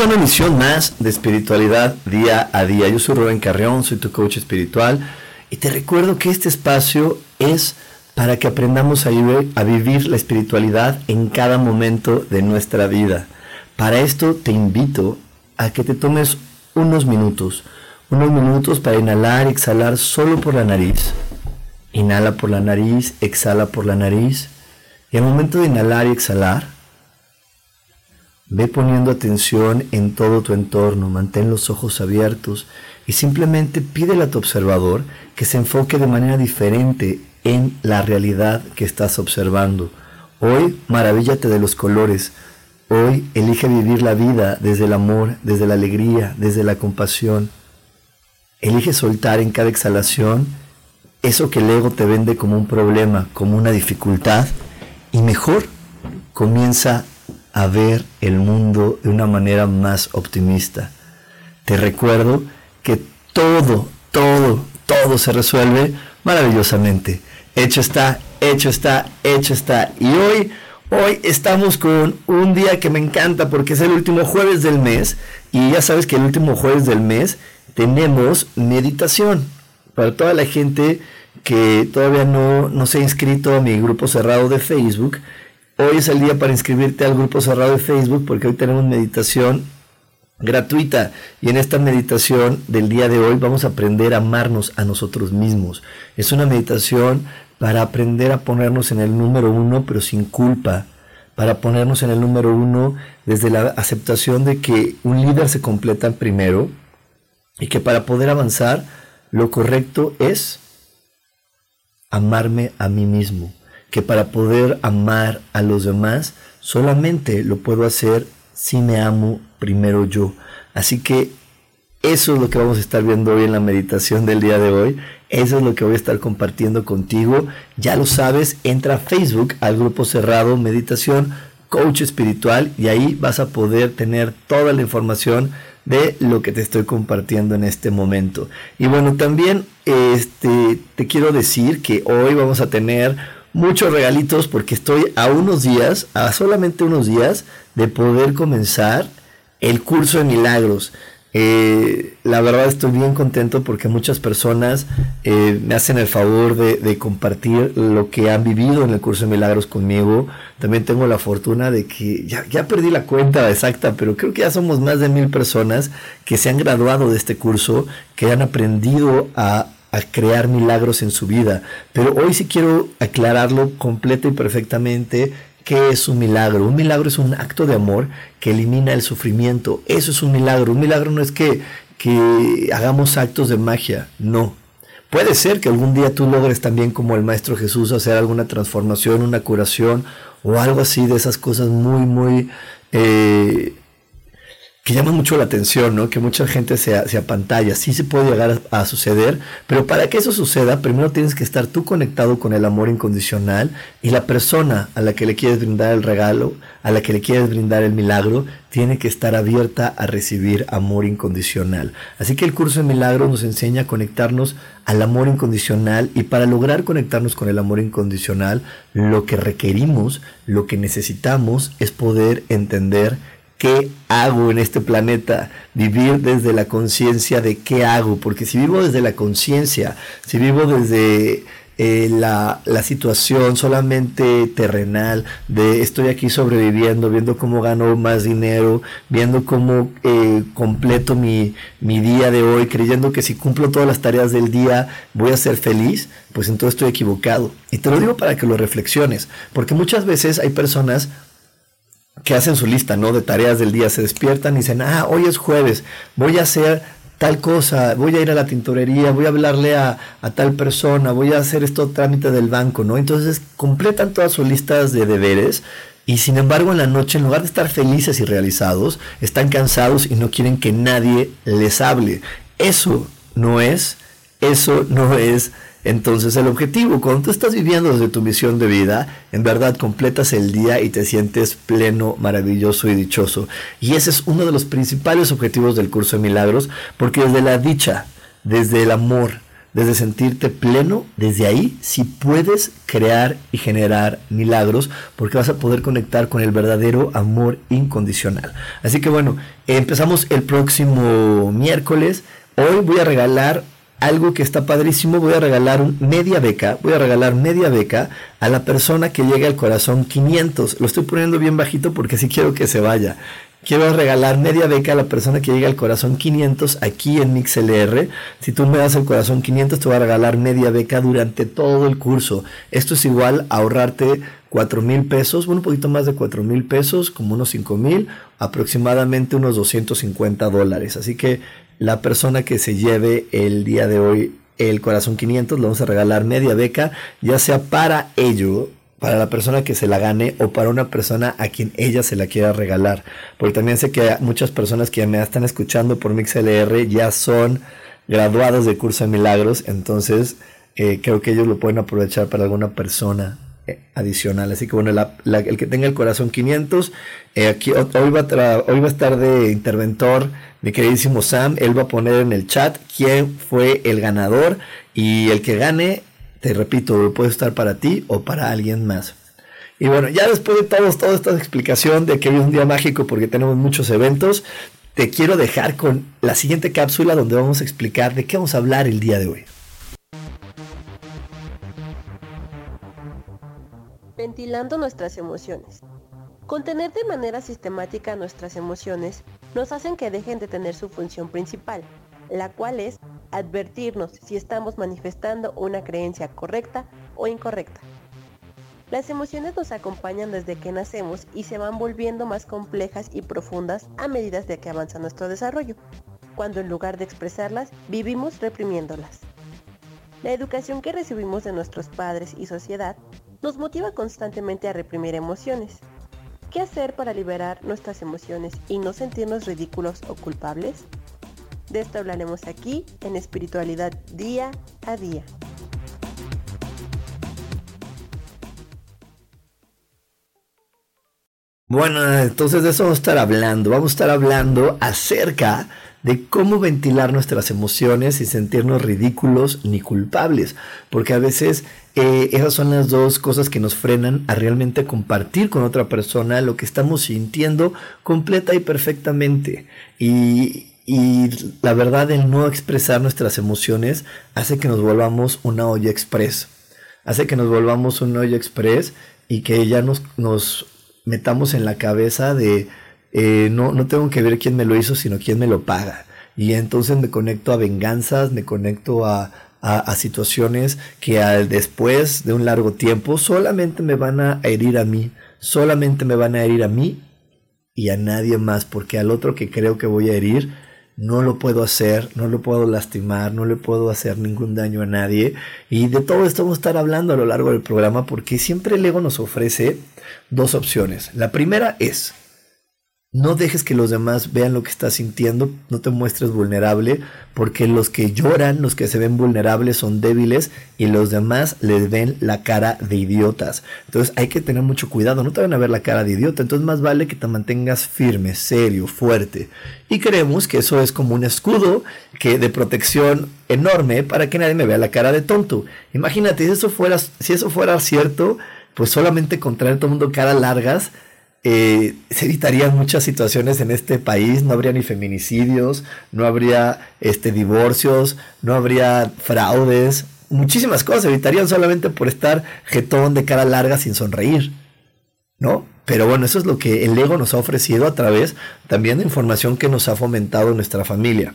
A una emisión más de espiritualidad día a día. Yo soy Rubén Carreón, soy tu coach espiritual y te recuerdo que este espacio es para que aprendamos a vivir, a vivir la espiritualidad en cada momento de nuestra vida. Para esto te invito a que te tomes unos minutos, unos minutos para inhalar exhalar solo por la nariz. Inhala por la nariz, exhala por la nariz. Y al momento de inhalar y exhalar, Ve poniendo atención en todo tu entorno, mantén los ojos abiertos y simplemente pídele a tu observador que se enfoque de manera diferente en la realidad que estás observando. Hoy maravíllate de los colores. Hoy elige vivir la vida desde el amor, desde la alegría, desde la compasión. Elige soltar en cada exhalación eso que el ego te vende como un problema, como una dificultad. Y mejor, comienza a ver el mundo de una manera más optimista. Te recuerdo que todo, todo, todo se resuelve maravillosamente. Hecho está, hecho está, hecho está. Y hoy, hoy estamos con un día que me encanta porque es el último jueves del mes. Y ya sabes que el último jueves del mes tenemos meditación. Para toda la gente que todavía no, no se ha inscrito a mi grupo cerrado de Facebook, Hoy es el día para inscribirte al grupo cerrado de Facebook porque hoy tenemos meditación gratuita. Y en esta meditación del día de hoy vamos a aprender a amarnos a nosotros mismos. Es una meditación para aprender a ponernos en el número uno pero sin culpa, para ponernos en el número uno desde la aceptación de que un líder se completa primero y que para poder avanzar lo correcto es amarme a mí mismo que para poder amar a los demás solamente lo puedo hacer si me amo primero yo. Así que eso es lo que vamos a estar viendo hoy en la meditación del día de hoy. Eso es lo que voy a estar compartiendo contigo. Ya lo sabes, entra a Facebook al grupo cerrado Meditación Coach Espiritual y ahí vas a poder tener toda la información de lo que te estoy compartiendo en este momento. Y bueno, también este, te quiero decir que hoy vamos a tener muchos regalitos porque estoy a unos días, a solamente unos días, de poder comenzar el curso de milagros. Eh, la verdad estoy bien contento porque muchas personas eh, me hacen el favor de, compartir lo que han vivido en el curso de milagros conmigo. También tengo la fortuna de que ya, ya perdí la cuenta exacta, pero creo que ya somos más de mil personas que se han graduado de este curso, que han aprendido a a crear milagros en su vida. Pero hoy sí quiero aclararlo completo y perfectamente qué es un milagro. Un milagro es un acto de amor que elimina el sufrimiento. Eso es un milagro. Un milagro no es que, que hagamos actos de magia, no. Puede ser que algún día tú logres también como el Maestro Jesús hacer alguna transformación, una curación o algo así de esas cosas muy, muy eh, que llama mucho la atención, ¿no? Que mucha gente se, se apantalla. Sí se puede llegar a, suceder, pero para que eso suceda, primero tienes que estar tú conectado con el amor incondicional y la persona a la que le quieres brindar el regalo, a la que le quieres brindar el milagro, tiene que estar abierta a recibir amor incondicional. Así que el curso de milagros nos enseña a conectarnos al amor incondicional y para lograr conectarnos con el amor incondicional, lo que requerimos, lo que necesitamos es poder entender ¿Qué hago en este planeta? Vivir desde la conciencia de qué hago, porque si vivo desde la conciencia, si vivo desde eh, la, situación solamente terrenal de estoy aquí sobreviviendo, viendo cómo gano más dinero, viendo cómo eh, completo mi, mi día de hoy, creyendo que si cumplo todas las tareas del día voy a ser feliz, pues entonces estoy equivocado. Y te lo digo para que lo reflexiones, porque muchas veces hay personas que hacen su lista, ¿no? De tareas del día, se despiertan y dicen, ah, hoy es jueves, voy a hacer tal cosa, voy a ir a la tintorería, voy a hablarle a, tal persona, voy a hacer esto trámite del banco, ¿no? Entonces completan todas sus listas de deberes y sin embargo en la noche, en lugar de estar felices y realizados, están cansados y no quieren que nadie les hable. Eso no es, eso no es entonces el objetivo, cuando tú estás viviendo desde tu misión de vida, en verdad completas el día y te sientes pleno, maravilloso y dichoso. Y ese es uno de los principales objetivos del curso de milagros, porque desde la dicha, desde el amor, desde sentirte pleno, desde ahí sí puedes crear y generar milagros porque vas a poder conectar con el verdadero amor incondicional. Así que bueno, empezamos el próximo miércoles. Hoy voy a regalar algo que está padrísimo, voy a regalar media beca, voy a regalar media beca a la persona que llegue al corazón 500. Lo estoy poniendo bien bajito porque sí quiero que se vaya. Quiero regalar media beca a la persona que llegue al corazón 500 aquí en MixLR. Si tú me das el corazón 500, te voy a regalar media beca durante todo el curso. Esto es igual a ahorrarte 4 mil pesos, bueno, un poquito más de 4 mil pesos, como unos 5 mil, aproximadamente unos 250 dólares. Así que la persona que se lleve el día de hoy el corazón 500, le vamos a regalar media beca, ya sea para ello, para la persona que se la gane o para una persona a quien ella se la quiera regalar. Porque también sé que muchas personas que me están escuchando por MixLR ya son graduados de curso de milagros, entonces eh, creo que ellos lo pueden aprovechar para alguna persona adicional. Así que bueno, el que tenga el corazón 500, eh, aquí hoy va, a estar de interventor mi queridísimo Sam, él va a poner en el chat quién fue el ganador y el que gane, te repito, puede estar para ti o para alguien más. Y bueno, ya después de todos, toda esta explicación de que hoy es un día mágico porque tenemos muchos eventos, te quiero dejar con la siguiente cápsula donde vamos a explicar de qué vamos a hablar el día de hoy. Ventilando nuestras emociones. Contener de manera sistemática nuestras emociones nos hacen que dejen de tener su función principal, la cual es advertirnos si estamos manifestando una creencia correcta o incorrecta. Las emociones nos acompañan desde que nacemos y se van volviendo más complejas y profundas a medida de que avanza nuestro desarrollo, cuando en lugar de expresarlas, vivimos reprimiéndolas. La educación que recibimos de nuestros padres y sociedad nos motiva constantemente a reprimir emociones, ¿Qué hacer para liberar nuestras emociones y no sentirnos ridículos o culpables? De esto hablaremos aquí en Espiritualidad Día a Día. Bueno, entonces de eso vamos a estar hablando. Vamos a estar hablando acerca de cómo ventilar nuestras emociones y sentirnos ridículos ni culpables, porque a veces eh, esas son las dos cosas que nos frenan a realmente compartir con otra persona lo que estamos sintiendo completa y perfectamente. Y, la verdad, el no expresar nuestras emociones hace que nos volvamos una olla express. Hace que nos volvamos una olla express y que ya nos, nos metamos en la cabeza de eh, no, no tengo que ver quién me lo hizo, sino quién me lo paga. Y entonces me conecto a venganzas, me conecto a, a, situaciones que al después de un largo tiempo solamente me van a herir a mí, solamente me van a herir a mí y a nadie más, porque al otro que creo que voy a herir, no lo puedo hacer, no lo puedo lastimar, no le puedo hacer ningún daño a nadie. Y de todo esto vamos a estar hablando a lo largo del programa porque siempre el ego nos ofrece dos opciones. La primera es, no dejes que los demás vean lo que estás sintiendo, no te muestres vulnerable, porque los que lloran, los que se ven vulnerables son débiles y los demás les ven la cara de idiotas. Entonces hay que tener mucho cuidado, no te van a ver la cara de idiota, entonces más vale que te mantengas firme, serio, fuerte. Y creemos que eso es como un escudo que de protección enorme para que nadie me vea la cara de tonto. Imagínate, si eso fuera, si eso fuera cierto, pues solamente contraer todo el mundo cara largas, eh, se evitarían muchas situaciones en este país, no habría ni feminicidios, no habría este, divorcios, no habría fraudes, muchísimas cosas se evitarían solamente por estar jetón de cara larga sin sonreír, ¿no? Pero bueno, eso es lo que el ego nos ha ofrecido a través también de información que nos ha fomentado nuestra familia.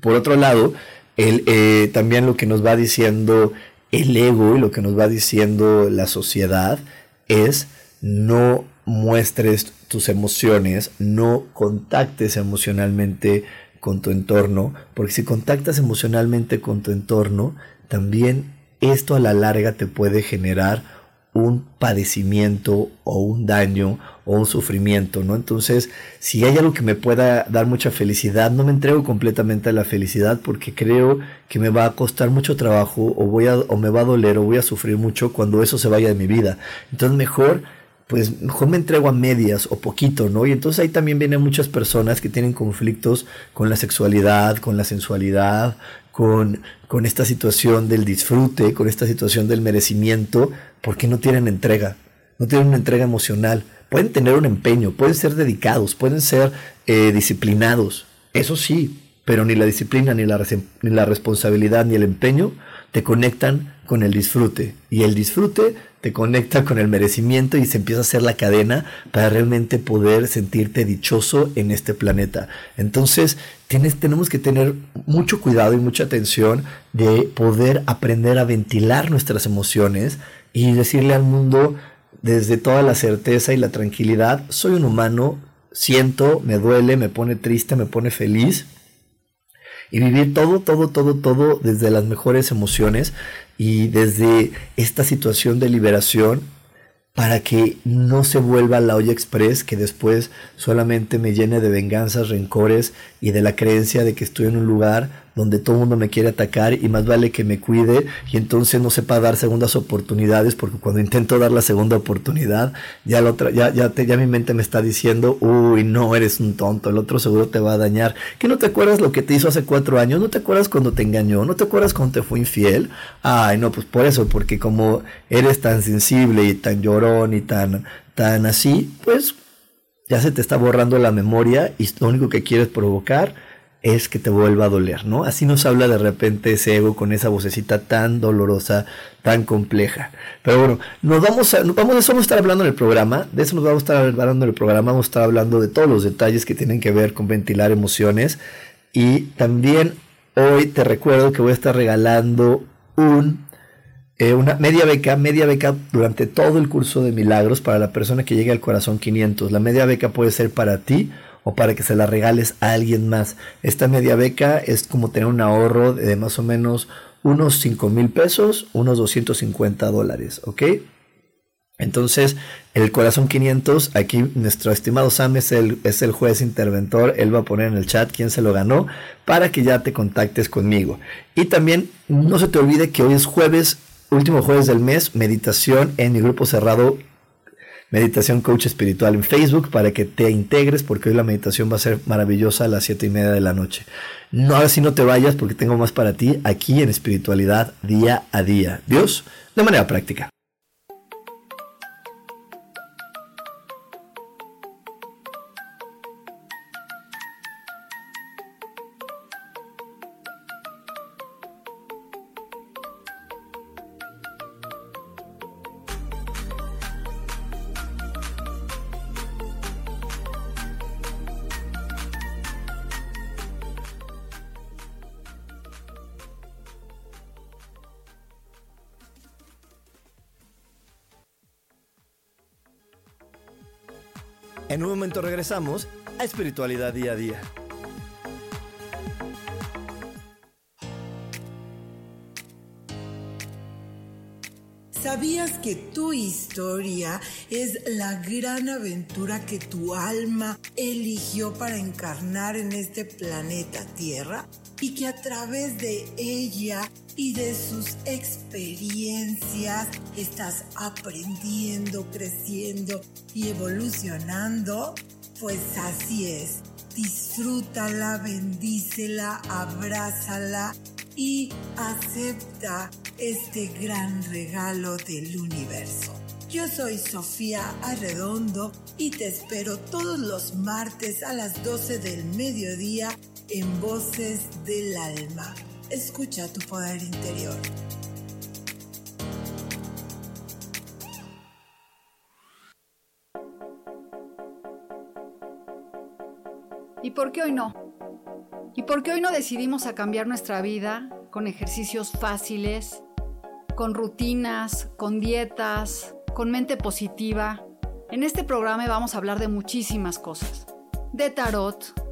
Por otro lado, el, eh, también lo que nos va diciendo el ego y lo que nos va diciendo la sociedad es no muestres tus emociones, no contactes emocionalmente con tu entorno, porque si contactas emocionalmente con tu entorno, también esto a la larga te puede generar un padecimiento o un daño o un sufrimiento, ¿no? Entonces, si hay algo que me pueda dar mucha felicidad, no me entrego completamente a la felicidad porque creo que me va a costar mucho trabajo o voy a o me va a doler o voy a sufrir mucho cuando eso se vaya de mi vida. Entonces, mejor pues mejor me entrego a medias o poquito, ¿no? Y entonces ahí también vienen muchas personas que tienen conflictos con la sexualidad, con la sensualidad, con, con esta situación del disfrute, con esta situación del merecimiento, porque no tienen entrega, no tienen una entrega emocional. Pueden tener un empeño, pueden ser dedicados, pueden ser eh, disciplinados, eso sí, pero ni la disciplina, ni la, ni la responsabilidad, ni el empeño te conectan con el disfrute. Y el disfrute te conecta con el merecimiento y se empieza a hacer la cadena para realmente poder sentirte dichoso en este planeta. Entonces, tienes, tenemos que tener mucho cuidado y mucha atención de poder aprender a ventilar nuestras emociones y decirle al mundo desde toda la certeza y la tranquilidad, soy un humano, siento, me duele, me pone triste, me pone feliz y vivir todo, todo, todo, todo desde las mejores emociones y desde esta situación de liberación para que no se vuelva la olla express que después solamente me llene de venganzas, rencores y de la creencia de que estoy en un lugar donde todo el mundo me quiere atacar y más vale que me cuide y entonces no sepa dar segundas oportunidades porque cuando intento dar la segunda oportunidad ya la otra ya ya ya mi mente me está diciendo uy no eres un tonto el otro seguro te va a dañar que no te acuerdas lo que te hizo hace cuatro años no te acuerdas cuando te engañó no te acuerdas cuando te fue infiel ay no pues por eso porque como eres tan sensible y tan llorón y tan tan así pues ya se te está borrando la memoria y lo único que quieres provocar es que te vuelva a doler, ¿no? Así nos habla de repente ese ego con esa vocecita tan dolorosa, tan compleja. Pero bueno, nos vamos a, vamos, de eso vamos a estar hablando en el programa, de eso nos vamos a estar hablando en el programa, vamos a estar hablando de todos los detalles que tienen que ver con ventilar emociones. Y también hoy te recuerdo que voy a estar regalando un eh, una media beca, media beca durante todo el curso de milagros para la persona que llegue al corazón 500. La media beca puede ser para ti o para que se la regales a alguien más. Esta media beca es como tener un ahorro de más o menos unos 5 mil pesos, unos 250 dólares, ¿ok? Entonces, el corazón 500, aquí nuestro estimado Sam es el, es el juez interventor, él va a poner en el chat quién se lo ganó para que ya te contactes conmigo. Y también no se te olvide que hoy es jueves, último jueves del mes, meditación en mi grupo cerrado Meditación Coach Espiritual en Facebook para que te integres porque hoy la meditación va a ser maravillosa a las siete y media de la noche. No, ahora sí no te vayas porque tengo más para ti aquí en espiritualidad día a día. Dios, de manera práctica. En un momento regresamos a Espiritualidad Día a Día. ¿Sabías que tu historia es la gran aventura que tu alma eligió para encarnar en este planeta Tierra? Y que a través de ella y de sus experiencias estás aprendiendo, creciendo y evolucionando, pues así es. Disfrútala, bendícela, abrázala y acepta este gran regalo del universo. Yo soy Sofía Arredondo y te espero todos los martes a las 12 del mediodía en Voces del Alma Escucha tu poder interior. ¿Y por qué hoy no? ¿Y por qué hoy no decidimos a cambiar nuestra vida con ejercicios fáciles, con rutinas, con dietas, con mente positiva? En este programa vamos a hablar de muchísimas cosas. De tarot,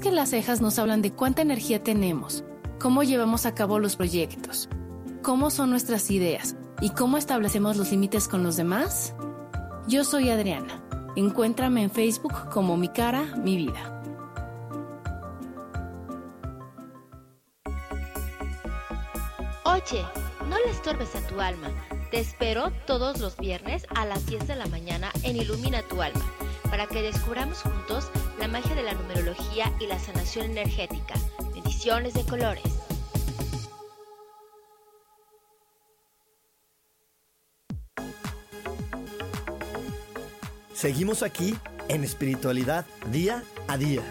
¿Sabías que las cejas nos hablan de cuánta energía tenemos, cómo llevamos a cabo los proyectos, cómo son nuestras ideas y cómo establecemos los límites con los demás? Yo soy Adriana. Encuéntrame en Facebook como Mi Cara, Mi Vida. Oye, no le estorbes a tu alma. Te espero todos los viernes a las 10 de la mañana en Ilumina tu alma, para que descubramos juntos la magia de la numerología y la sanación energética. Bendiciones de colores. Seguimos aquí en espiritualidad día a día.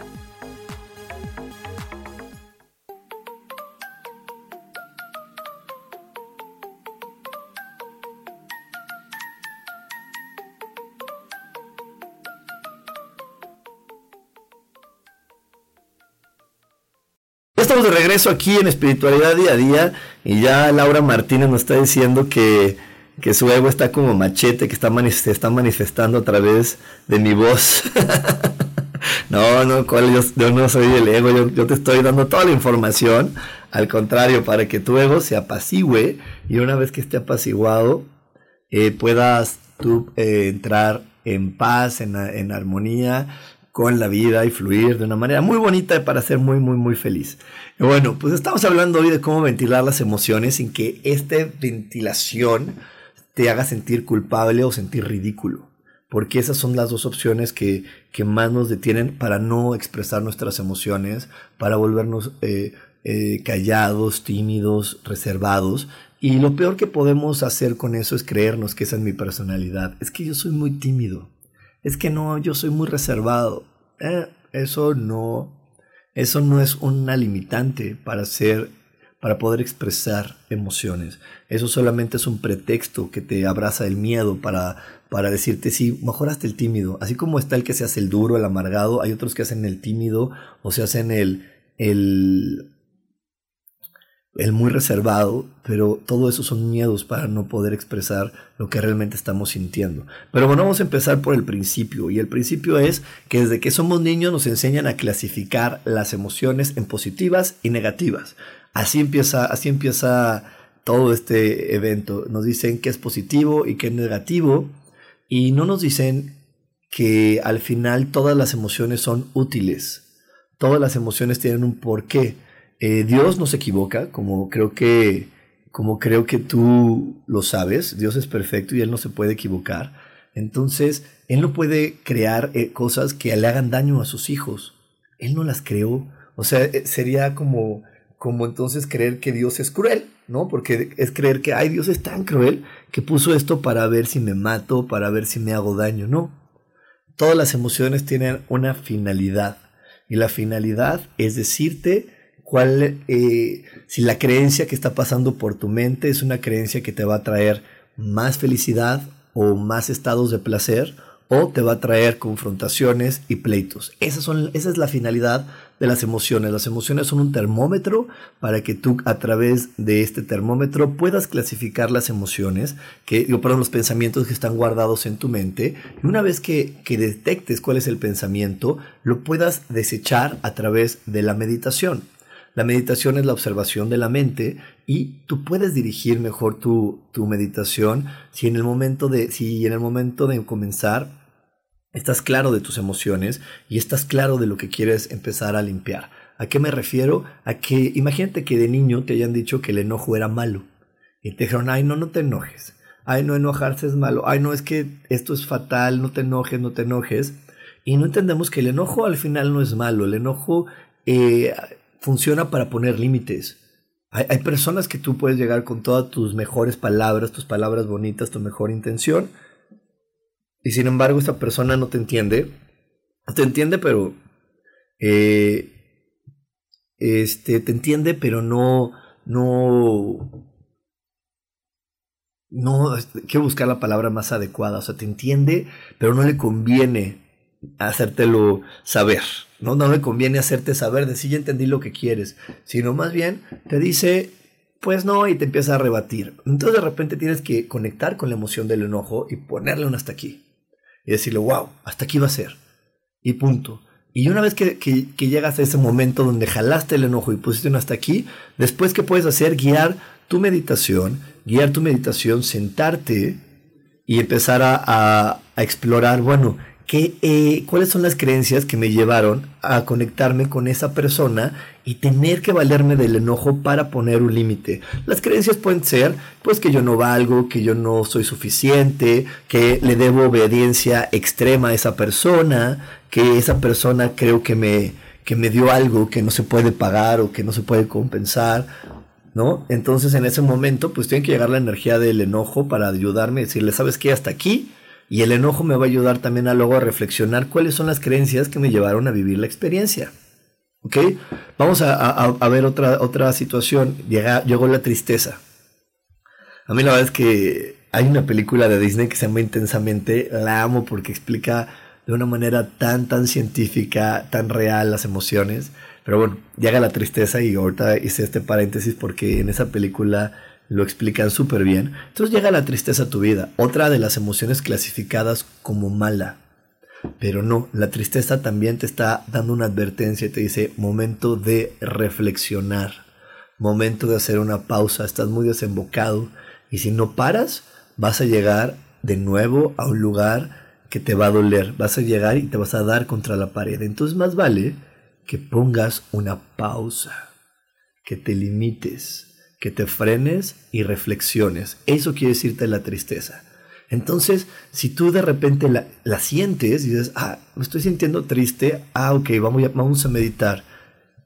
Regreso aquí en Espiritualidad Día a Día y ya Laura Martínez nos está diciendo que, su ego está como machete, que está se está manifestando a través de mi voz. no, no, ¿cuál? Yo, no soy el ego, yo, te estoy dando toda la información, al contrario, para que tu ego se apacigüe y una vez que esté apaciguado eh, puedas tú eh, entrar en paz, en, en armonía con la vida y fluir de una manera muy bonita para ser muy, muy, muy feliz. Bueno, pues estamos hablando hoy de cómo ventilar las emociones sin que esta ventilación te haga sentir culpable o sentir ridículo. Porque esas son las dos opciones que, que más nos detienen para no expresar nuestras emociones, para volvernos eh, eh, callados, tímidos, reservados. Y lo peor que podemos hacer con eso es creernos que esa es mi personalidad. Es que yo soy muy tímido es que no, yo soy muy reservado. Eh, eso no, eso no es una limitante para ser, para poder expresar emociones. Eso solamente es un pretexto que te abraza el miedo para, para decirte, sí, mejor hasta el tímido. Así como está el que se hace el duro, el amargado, hay otros que hacen el tímido o se hacen el, el el muy reservado, pero todo eso son miedos para no poder expresar lo que realmente estamos sintiendo. Pero bueno, vamos a empezar por el principio, y el principio es que desde que somos niños nos enseñan a clasificar las emociones en positivas y negativas. Así empieza, así empieza todo este evento. Nos dicen qué es positivo y qué es negativo, y no nos dicen que al final todas las emociones son útiles. Todas las emociones tienen un porqué eh, Dios no se equivoca, como creo que como creo que tú lo sabes, Dios es perfecto y Él no se puede equivocar. Entonces, Él no puede crear eh, cosas que le hagan daño a sus hijos. Él no las creó. O sea, eh, sería como, como entonces creer que Dios es cruel, ¿no? Porque es creer que, ay, Dios es tan cruel que puso esto para ver si me mato, para ver si me hago daño. No. Todas las emociones tienen una finalidad. Y la finalidad es decirte cuál, eh, si la creencia que está pasando por tu mente es una creencia que te va a traer más felicidad o más estados de placer o te va a traer confrontaciones y pleitos. Esas son, esa es la finalidad de las emociones. Las emociones son un termómetro para que tú a través de este termómetro puedas clasificar las emociones, que, digo, perdón, los pensamientos que están guardados en tu mente. Y una vez que, que detectes cuál es el pensamiento, lo puedas desechar a través de la meditación. La meditación es la observación de la mente y tú puedes dirigir mejor tu, meditación si en el momento de, si en el momento de comenzar estás claro de tus emociones y estás claro de lo que quieres empezar a limpiar. ¿A qué me refiero? A que imagínate que de niño te hayan dicho que el enojo era malo y te dijeron, ay, no, no te enojes. Ay, no enojarse es malo. Ay, no, es que esto es fatal, no te enojes, no te enojes. Y no entendemos que el enojo al final no es malo. El enojo eh, funciona para poner límites. Hay, hay, personas que tú puedes llegar con todas tus mejores palabras, tus palabras bonitas, tu mejor intención. Y sin embargo, esta persona no te entiende. Te entiende, pero eh, este, te entiende, pero no, no, no, quiero buscar la palabra más adecuada, o sea, te entiende, pero no le conviene hacértelo saber, ¿no? No le conviene hacerte saber de si ya entendí lo que quieres, sino más bien te dice, pues no, y te empieza a rebatir. Entonces de repente tienes que conectar con la emoción del enojo y ponerle un hasta aquí. Y decirle, wow, hasta aquí va a ser. Y punto. Y una vez que, que, llegas a ese momento donde jalaste el enojo y pusiste un hasta aquí, después que puedes hacer, guiar tu meditación, guiar tu meditación, sentarte y empezar a, a, a explorar, bueno, eh, cuáles son las creencias que me llevaron a conectarme con esa persona y tener que valerme del enojo para poner un límite. Las creencias pueden ser, pues que yo no valgo, que yo no soy suficiente, que le debo obediencia extrema a esa persona, que esa persona creo que me, que me dio algo que no se puede pagar o que no se puede compensar, ¿no? Entonces en ese momento pues tiene que llegar la energía del enojo para ayudarme, decirle, ¿sabes qué? Hasta aquí y el enojo me va a ayudar también a luego a reflexionar cuáles son las creencias que me llevaron a vivir la experiencia. ¿Ok? Vamos a, ver otra, otra situación. Llega, llegó la tristeza. A mí la verdad es que hay una película de Disney que se llama Intensamente. La amo porque explica de una manera tan, tan científica, tan real las emociones. Pero bueno, llega la tristeza y ahorita hice este paréntesis porque en esa película lo explican súper bien. Entonces llega la tristeza a tu vida, otra de las emociones clasificadas como mala. Pero no, la tristeza también te está dando una advertencia y te dice momento de reflexionar, momento de hacer una pausa, estás muy desembocado y si no paras vas a llegar de nuevo a un lugar que te va a doler, vas a llegar y te vas a dar contra la pared. Entonces más vale que pongas una pausa, que te limites, que te frenes y reflexiones. Eso quiere decirte la tristeza. Entonces, si tú de repente la, sientes y dices, ah, me estoy sintiendo triste, ah, ok, vamos, vamos a meditar.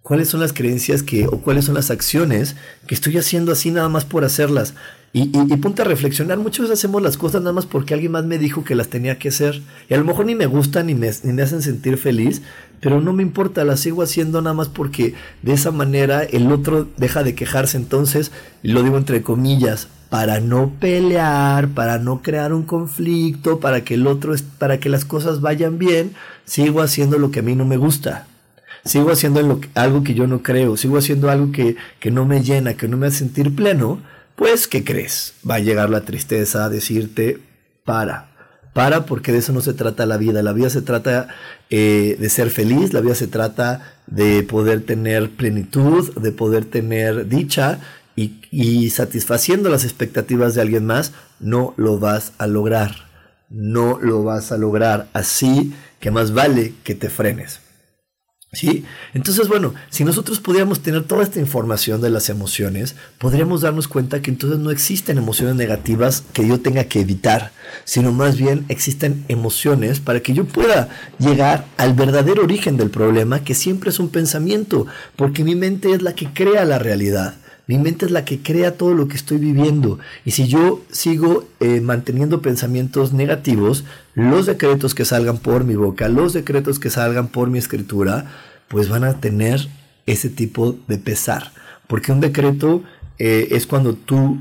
¿Cuáles son las creencias que, o cuáles son las acciones que estoy haciendo así nada más por hacerlas? Y, y, ponte a reflexionar. Muchas veces hacemos las cosas nada más porque alguien más me dijo que las tenía que hacer. Y a lo mejor ni me gustan ni me, ni me hacen sentir feliz, pero no me importa, las sigo haciendo nada más porque de esa manera el otro deja de quejarse. Entonces, lo digo entre comillas, para no pelear, para no crear un conflicto, para que el otro, para que las cosas vayan bien, sigo haciendo lo que a mí no me gusta. Sigo haciendo algo que yo no creo, sigo haciendo algo que, que no me llena, que no me hace sentir pleno pues, ¿qué crees? Va a llegar la tristeza a decirte, para, para porque de eso no se trata la vida. La vida se trata eh, de ser feliz, la vida se trata de poder tener plenitud, de poder tener dicha y, y satisfaciendo las expectativas de alguien más, no lo vas a lograr. No lo vas a lograr. Así que más vale que te frenes. ¿Sí? Entonces, bueno, si nosotros pudiéramos tener toda esta información de las emociones, podríamos darnos cuenta que entonces no existen emociones negativas que yo tenga que evitar, sino más bien existen emociones para que yo pueda llegar al verdadero origen del problema, que siempre es un pensamiento, porque mi mente es la que crea la realidad. Mi mente es la que crea todo lo que estoy viviendo. Y si yo sigo eh, manteniendo pensamientos negativos, los decretos que salgan por mi boca, los decretos que salgan por mi escritura, pues van a tener ese tipo de pesar. Porque un decreto eh, es cuando tú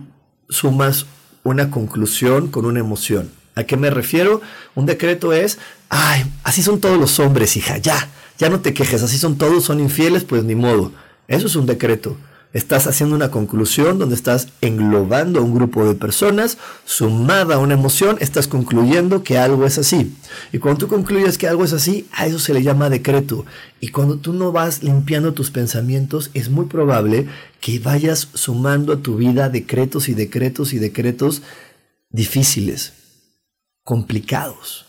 sumas una conclusión con una emoción. ¿A qué me refiero? Un decreto es, ay, así son todos los hombres, hija, ya, ya no te quejes, así son todos, son infieles, pues ni modo. Eso es un decreto. Estás haciendo una conclusión donde estás englobando a un grupo de personas, sumada a una emoción, estás concluyendo que algo es así. Y cuando tú concluyes que algo es así, a eso se le llama decreto. Y cuando tú no vas limpiando tus pensamientos, es muy probable que vayas sumando a tu vida decretos y decretos y decretos difíciles, complicados.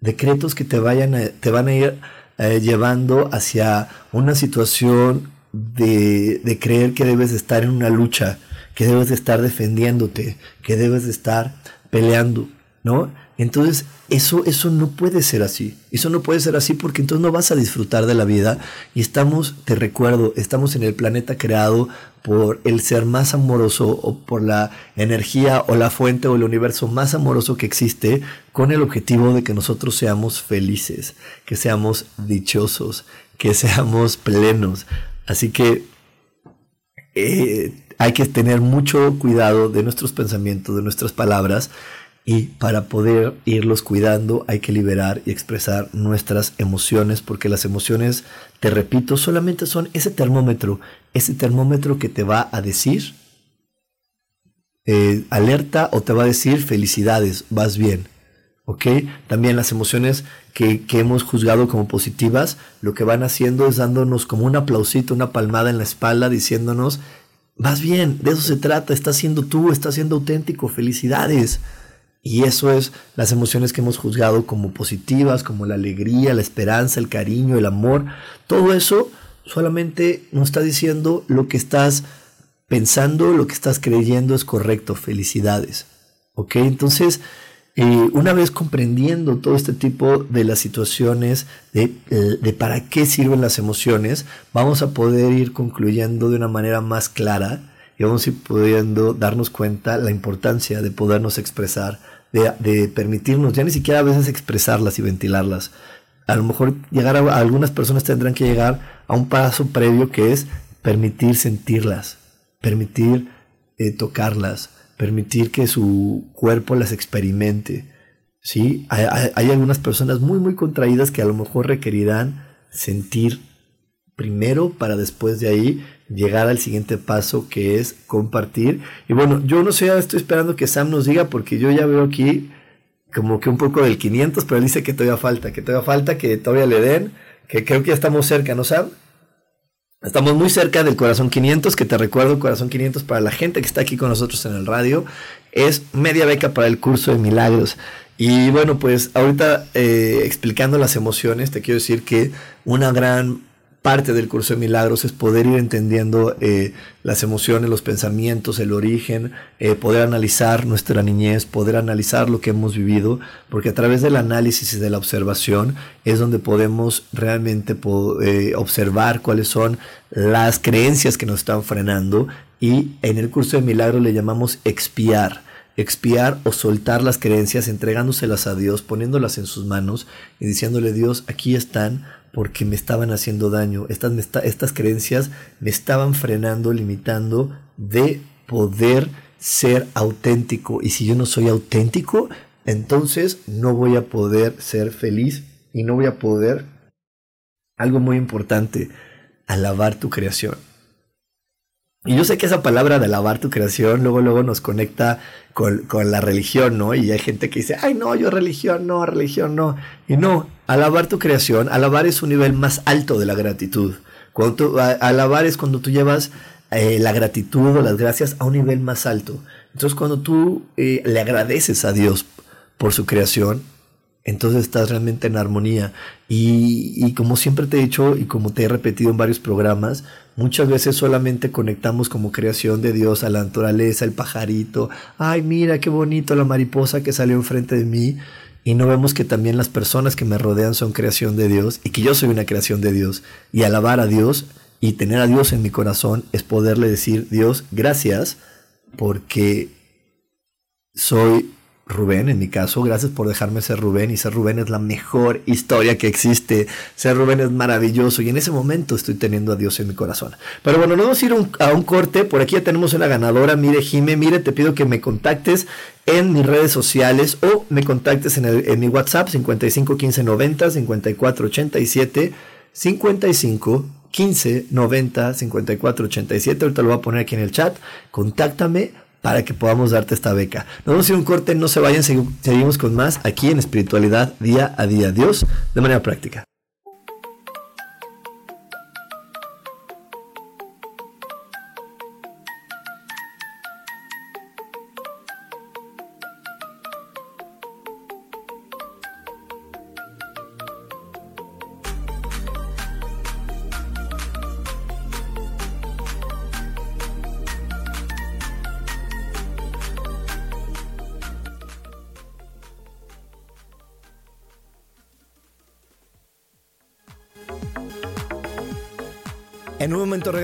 Decretos que te, vayan te van a ir eh, llevando hacia una situación de, creer que debes estar en una lucha, que debes de estar defendiéndote, que debes de estar peleando, ¿no? Entonces, eso, eso no puede ser así. Eso no puede ser así porque entonces no vas a disfrutar de la vida. Y estamos, te recuerdo, estamos en el planeta creado por el ser más amoroso o por la energía o la fuente o el universo más amoroso que existe con el objetivo de que nosotros seamos felices, que seamos dichosos, que seamos plenos. Así que eh, hay que tener mucho cuidado de nuestros pensamientos, de nuestras palabras y para poder irlos cuidando hay que liberar y expresar nuestras emociones, porque las emociones, te repito, solamente son ese termómetro, ese termómetro que te va a decir eh, alerta o te va a decir felicidades, vas bien. ¿Ok? También las emociones que, que, hemos juzgado como positivas, lo que van haciendo es dándonos como un aplausito, una palmada en la espalda, diciéndonos, vas bien, de eso se trata, estás siendo tú, estás siendo auténtico, felicidades. Y eso es las emociones que hemos juzgado como positivas, como la alegría, la esperanza, el cariño, el amor. Todo eso solamente nos está diciendo lo que estás pensando, lo que estás creyendo es correcto. Felicidades. ¿Ok? Entonces, una vez comprendiendo todo este tipo de las situaciones, de, eh, de para qué sirven las emociones, vamos a poder ir concluyendo de una manera más clara y vamos a ir pudiendo darnos cuenta la importancia de podernos expresar, de, permitirnos ya ni siquiera a veces expresarlas y ventilarlas. A lo mejor llegar a, algunas personas tendrán que llegar a un paso previo que es permitir sentirlas, permitir eh, tocarlas, permitir que su cuerpo las experimente. ¿sí? Hay, algunas personas muy, muy contraídas que a lo mejor requerirán sentir primero para después de ahí llegar al siguiente paso que es compartir. Y bueno, yo no sé, estoy esperando que Sam nos diga porque yo ya veo aquí como que un poco del 500, pero él dice que todavía falta, que todavía falta, que todavía le den, que creo que ya estamos cerca, ¿no Sam? Estamos muy cerca del Corazón 500, que te recuerdo, Corazón 500 para la gente que está aquí con nosotros en el radio, es media beca para el curso de milagros. Y bueno, pues ahorita eh, explicando las emociones, te quiero decir que una gran parte del curso de milagros es poder ir entendiendo eh, las emociones, los pensamientos, el origen, eh, poder analizar nuestra niñez, poder analizar lo que hemos vivido, porque a través del análisis y de la observación es donde podemos realmente eh, observar cuáles son las creencias que nos están frenando y en el curso de milagros le llamamos expiar expiar o soltar las creencias, entregándoselas a Dios, poniéndolas en sus manos y diciéndole Dios, aquí están, porque me estaban haciendo daño. Estas, estas creencias me estaban frenando, limitando de poder ser auténtico. Y si yo no soy auténtico, entonces no voy a poder ser feliz y no voy a poder, algo muy importante, alabar tu creación. Y yo sé que esa palabra de alabar tu creación luego, luego nos conecta con, con, la religión, ¿no? Y hay gente que dice, ay, no, yo religión, no, religión, no. Y no, alabar tu creación, alabar es un nivel más alto de la gratitud. Cuando alabar es cuando tú llevas eh, la gratitud o las gracias a un nivel más alto. Entonces, cuando tú eh, le agradeces a Dios por su creación, entonces estás realmente en armonía. Y, y, como siempre te he dicho y como te he repetido en varios programas, muchas veces solamente conectamos como creación de Dios a la naturaleza, el pajarito, ay mira qué bonito la mariposa que salió enfrente de mí. Y no vemos que también las personas que me rodean son creación de Dios y que yo soy una creación de Dios. Y alabar a Dios y tener a Dios en mi corazón es poderle decir, Dios, gracias porque soy Rubén, en mi caso, gracias por dejarme ser Rubén y ser Rubén es la mejor historia que existe. Ser Rubén es maravilloso y en ese momento estoy teniendo a Dios en mi corazón. Pero bueno, nos vamos a ir a un corte. Por aquí ya tenemos una ganadora. Mire, Jime, mire, te pido que me contactes en mis redes sociales o me contactes en, en mi WhatsApp 55 15 90 54 87 55 15 90 54 87. Ahorita lo voy a poner aquí en el chat. Contáctame para que podamos darte esta beca. Nos vamos a ir un corte, no se vayan, seguimos con más aquí en espiritualidad día a día. Dios de manera práctica.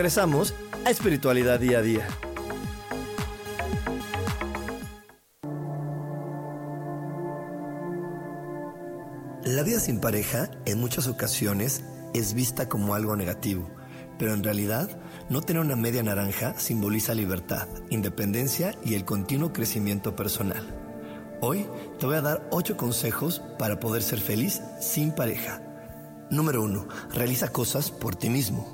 Regresamos a Espiritualidad Día a Día. La vida sin pareja en muchas ocasiones es vista como algo negativo, pero en realidad no tener una media naranja simboliza libertad, independencia y el continuo crecimiento personal. Hoy te voy a dar 8 consejos para poder ser feliz sin pareja. Número 1. Realiza cosas por ti mismo.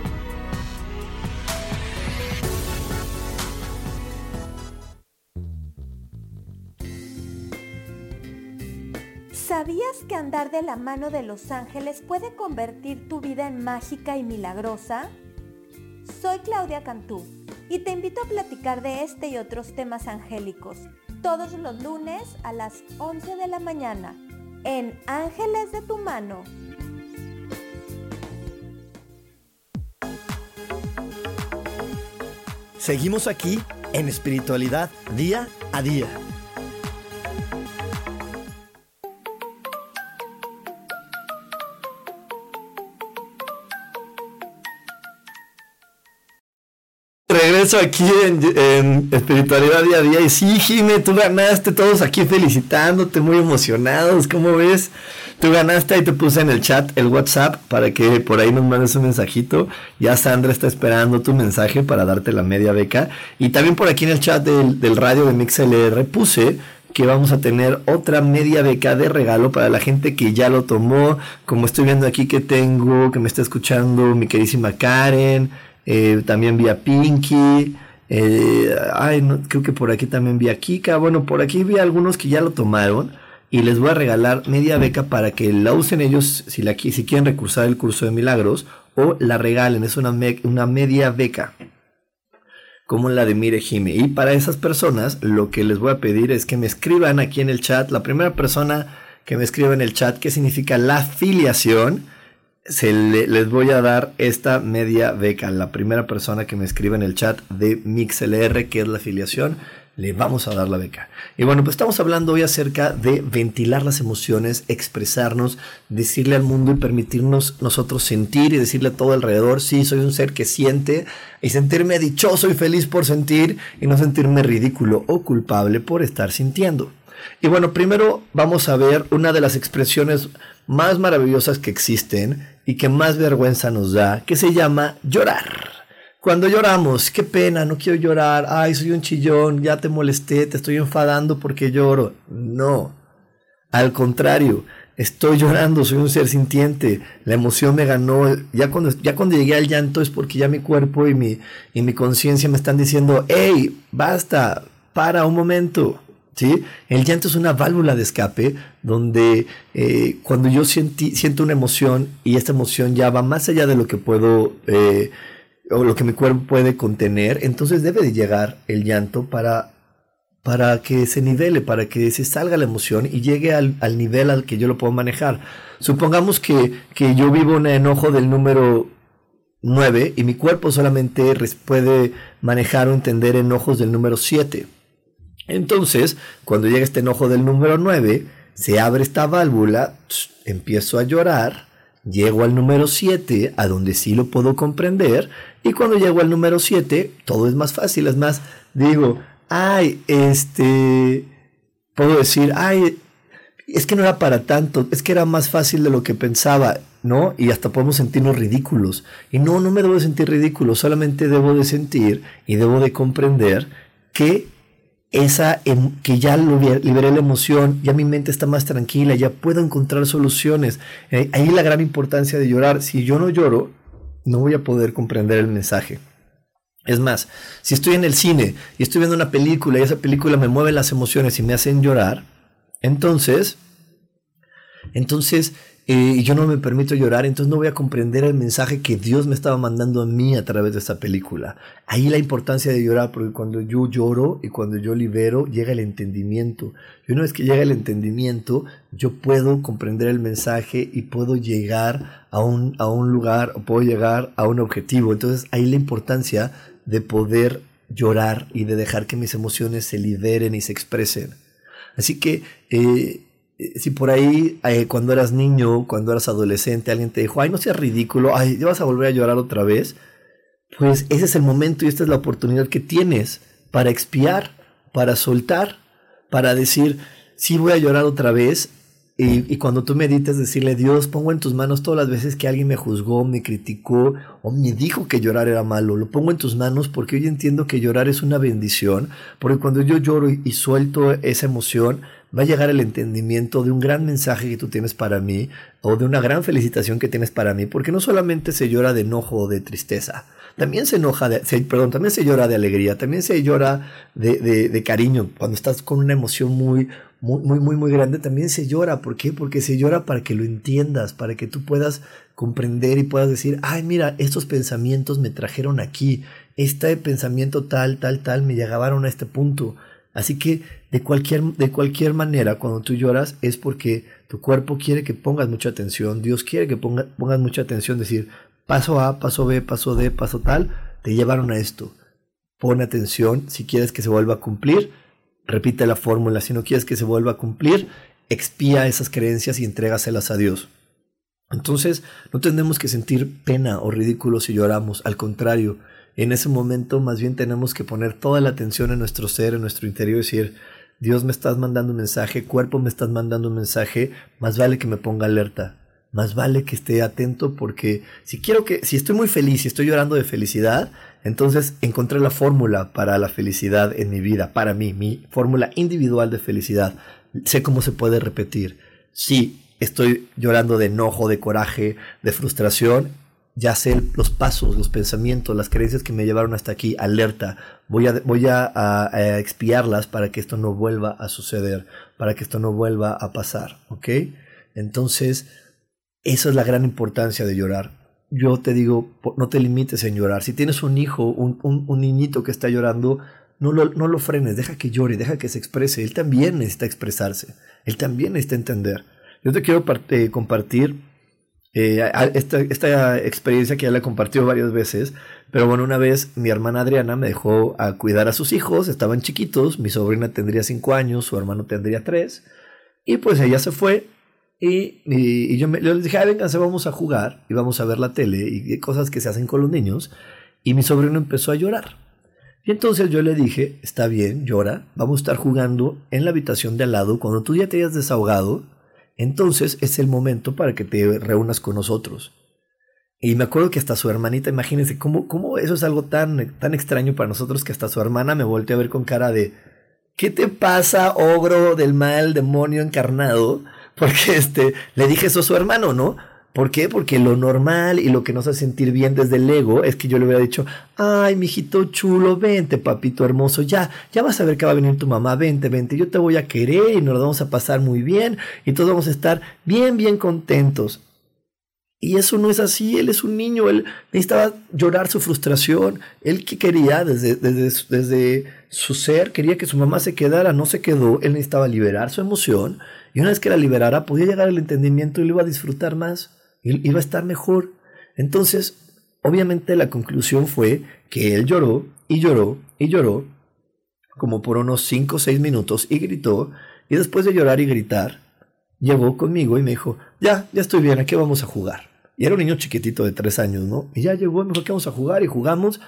¿Sabías que andar de la mano de los ángeles puede convertir tu vida en mágica y milagrosa? Soy Claudia Cantú y te invito a platicar de este y otros temas angélicos todos los lunes a las 11 de la mañana en Ángeles de tu mano. Seguimos aquí en espiritualidad día a día. Aquí en, Espiritualidad Día a Día. Y sí, Jime, tú ganaste, todos aquí felicitándote, muy emocionados. ¿Cómo ves? Tú ganaste, ahí te puse en el chat el WhatsApp para que por ahí nos mandes un mensajito. Ya Sandra está esperando tu mensaje para darte la media beca. Y también por aquí en el chat del, del radio de MixLR puse que vamos a tener otra media beca de regalo para la gente que ya lo tomó. Como estoy viendo aquí que tengo, que me está escuchando mi queridísima Karen. Eh, también vía Pinky, eh, ay, no, creo que por aquí también vi a Kika, bueno, por aquí vi a algunos que ya lo tomaron y les voy a regalar media beca para que la usen ellos si quieren recursar el curso de milagros o la regalen, es una, una media beca como la de Mire Jime. Y para esas personas lo que les voy a pedir es que me escriban aquí en el chat, la primera persona que me escriba en el chat qué significa la afiliación, se les voy a dar esta media beca. La primera persona que me escriba en el chat de MixLR, que es la afiliación, le vamos a dar la beca. Y bueno, pues estamos hablando hoy acerca de ventilar las emociones, expresarnos, decirle al mundo y permitirnos nosotros sentir y decirle a todo alrededor, sí, soy un ser que siente y sentirme dichoso y feliz por sentir y no sentirme ridículo o culpable por estar sintiendo. Y bueno, primero vamos a ver una de las expresiones más maravillosas que existen y que más vergüenza nos da, que se llama llorar. Cuando lloramos, qué pena, no quiero llorar, ay, soy un chillón, ya te molesté, te estoy enfadando porque lloro. No, al contrario, estoy llorando, soy un ser sintiente, la emoción me ganó, ya cuando, ya cuando llegué al llanto es porque ya mi cuerpo y mi, y mi conciencia me están diciendo, hey, basta, para un momento. El llanto es una válvula de escape donde eh, cuando yo siento una emoción y esta emoción ya va más allá de lo que puedo eh, o lo que mi cuerpo puede contener, entonces debe de llegar el llanto para, para que se nivele, para que se salga la emoción y llegue al, al nivel al que yo lo puedo manejar. Supongamos que, que yo vivo un enojo del número 9 y mi cuerpo solamente puede manejar o entender enojos del número 7. Entonces, cuando llega este enojo del número 9, se abre esta válvula, empiezo a llorar, llego al número 7, a donde sí lo puedo comprender, y cuando llego al número 7, todo es más fácil, es más, digo, ay, este, puedo decir, ay, es que no era para tanto, es que era más fácil de lo que pensaba, ¿no? Y hasta podemos sentirnos ridículos. Y no, no me debo de sentir ridículo, solamente debo de sentir y debo de comprender que esa que ya liberé la emoción, ya mi mente está más tranquila, ya puedo encontrar soluciones. Eh, ahí la gran importancia de llorar. Si yo no lloro, no voy a poder comprender el mensaje. Es más, si estoy en el cine y estoy viendo una película y esa película me mueve las emociones y me hacen llorar, entonces, entonces eh, y yo no me permito llorar, entonces no voy a comprender el mensaje que Dios me estaba mandando a mí a través de esta película. Ahí la importancia de llorar, porque cuando yo lloro y cuando yo libero, llega el entendimiento. Y una vez que llega el entendimiento, yo puedo comprender el mensaje y puedo llegar a un, a un lugar o puedo llegar a un objetivo. Entonces ahí la importancia de poder llorar y de dejar que mis emociones se liberen y se expresen. Así que eh, si por ahí eh, cuando eras niño, cuando eras adolescente, alguien te dijo, ay, no seas ridículo, ay, vas a volver a llorar otra vez, pues ese es el momento y esta es la oportunidad que tienes para expiar, para soltar, para decir, sí voy a llorar otra vez. Y, y cuando tú medites, decirle, Dios, pongo en tus manos todas las veces que alguien me juzgó, me criticó o me dijo que llorar era malo. Lo pongo en tus manos porque hoy entiendo que llorar es una bendición. Porque cuando yo lloro y suelto esa emoción, va a llegar el entendimiento de un gran mensaje que tú tienes para mí o de una gran felicitación que tienes para mí, porque no solamente se llora de enojo o de tristeza, también se enoja, de, perdón, también se llora de alegría, también se llora de, de, cariño. Cuando estás con una emoción muy, muy, muy, muy, muy grande, también se llora. ¿Por qué? Porque se llora para que lo entiendas, para que tú puedas comprender y puedas decir, ay, mira, estos pensamientos me trajeron aquí, este pensamiento tal, tal, tal, me llegaron a este punto. Así que de cualquier, de cualquier manera, cuando tú lloras es porque tu cuerpo quiere que pongas mucha atención, Dios quiere que ponga, pongas mucha atención, decir, paso A, paso B, paso D, paso tal, te llevaron a esto. Pon atención, si quieres que se vuelva a cumplir, repite la fórmula, si no quieres que se vuelva a cumplir, expía esas creencias y entrégaselas a Dios. Entonces, no tenemos que sentir pena o ridículo si lloramos, al contrario, en ese momento más bien tenemos que poner toda la atención en nuestro ser, en nuestro interior y decir, Dios me estás mandando un mensaje, cuerpo me estás mandando un mensaje, más vale que me ponga alerta, más vale que esté atento porque si quiero que, si estoy muy feliz y estoy llorando de felicidad, entonces encontré la fórmula para la felicidad en mi vida, para mí, mi fórmula individual de felicidad. Sé cómo se puede repetir. Si estoy llorando de enojo, de coraje, de frustración, ya sé los pasos, los pensamientos, las creencias que me llevaron hasta aquí, alerta, voy a, voy a, expiarlas para que esto no vuelva a suceder, para que esto no vuelva a pasar, ¿ok? Entonces, esa es la gran importancia de llorar. Yo te digo, no te limites en llorar. Si tienes un hijo, un, un, niñito que está llorando, no lo, no lo frenes, deja que llore, deja que se exprese. Él también necesita expresarse, él también necesita entender. Yo te quiero eh, compartir eh, esta, experiencia que ya la he compartido varias veces, pero bueno, una vez mi hermana Adriana me dejó a cuidar a sus hijos, estaban chiquitos, mi sobrina tendría 5 años, su hermano tendría 3, y pues ella se fue y, yo, me, les dije, ah, se vamos a jugar y vamos a ver la tele y cosas que se hacen con los niños, y mi sobrino empezó a llorar. Y entonces yo le dije, está bien, llora, vamos a estar jugando en la habitación de al lado, cuando tú ya te hayas desahogado, entonces es el momento para que te reúnas con nosotros. Y me acuerdo que hasta su hermanita, imagínense cómo, cómo eso es algo tan, tan extraño para nosotros que hasta su hermana me volteó a ver con cara de, ¿qué te pasa, ogro del mal, demonio encarnado? Porque este, le dije eso a su hermano, ¿no? ¿Por qué? Porque lo normal y lo que nos hace sentir bien desde el ego es que yo le hubiera dicho, ay, mijito chulo, vente, papito hermoso, ya, ya vas a ver que va a venir tu mamá, vente, vente, yo te voy a querer y nos lo vamos a pasar muy bien y todos vamos a estar bien, bien contentos. Y eso no es así, él es un niño, él necesitaba llorar su frustración, él que quería desde, desde, desde su ser, quería que su mamá se quedara, no se quedó, él necesitaba liberar su emoción y una vez que la liberara podía llegar al entendimiento y lo iba a disfrutar más, iba a estar mejor. Entonces, obviamente la conclusión fue que él lloró y lloró y lloró como por unos 5 o 6 minutos y gritó y después de llorar y gritar, llegó conmigo y me dijo, ya, ya estoy bien, aquí vamos a jugar. Y era un niño chiquitito de tres años, ¿no? Y ya llegó, me dijo que vamos a jugar y jugamos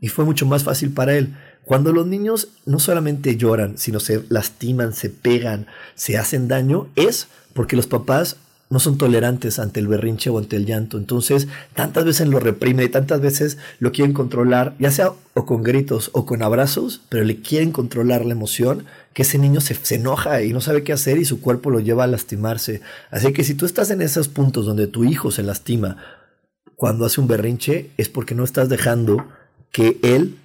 y fue mucho más fácil para él. Cuando los niños no solamente lloran, sino se lastiman, se pegan, se hacen daño, es porque los papás no son tolerantes ante el berrinche o ante el llanto. Entonces, tantas veces lo reprime y tantas veces lo quieren controlar, ya sea o con gritos o con abrazos, pero le quieren controlar la emoción, que ese niño se, se, enoja y no sabe qué hacer y su cuerpo lo lleva a lastimarse. Así que si tú estás en esos puntos donde tu hijo se lastima cuando hace un berrinche, es porque no estás dejando que él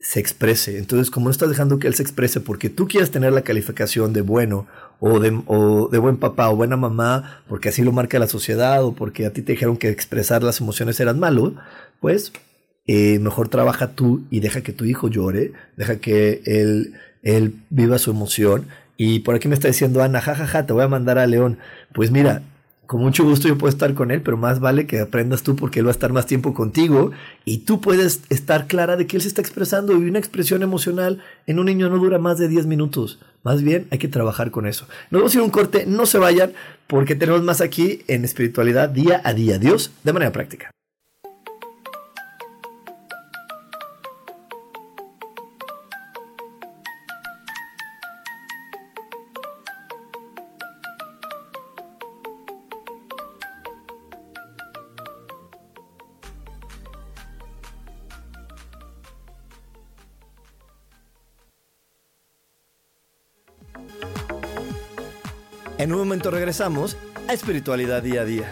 se exprese. Entonces, como no estás dejando que él se exprese porque tú quieres tener la calificación de bueno o de, o de buen papá o buena mamá, porque así lo marca la sociedad o porque a ti te dijeron que expresar las emociones eran malo, pues eh, mejor trabaja tú y deja que tu hijo llore, deja que él, él viva su emoción. Y por aquí me está diciendo Ana, jajaja, te voy a mandar a León. Pues mira, con mucho gusto yo puedo estar con él, pero más vale que aprendas tú porque él va a estar más tiempo contigo y tú puedes estar clara de que él se está expresando y una expresión emocional en un niño no dura más de 10 minutos. Más bien hay que trabajar con eso. Nos vamos a ir a un corte, no se vayan porque tenemos más aquí en espiritualidad día a día. Dios de manera práctica. En un momento regresamos a Espiritualidad Día a Día.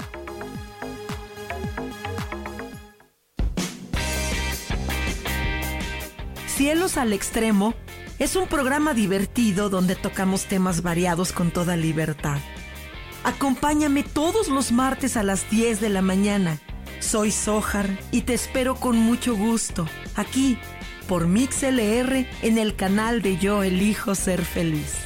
Cielos al Extremo es un programa divertido donde tocamos temas variados con toda libertad. Acompáñame todos los martes a las 10 de la mañana. Soy Sojar y te espero con mucho gusto aquí por MixLR en el canal de Yo Elijo Ser Feliz.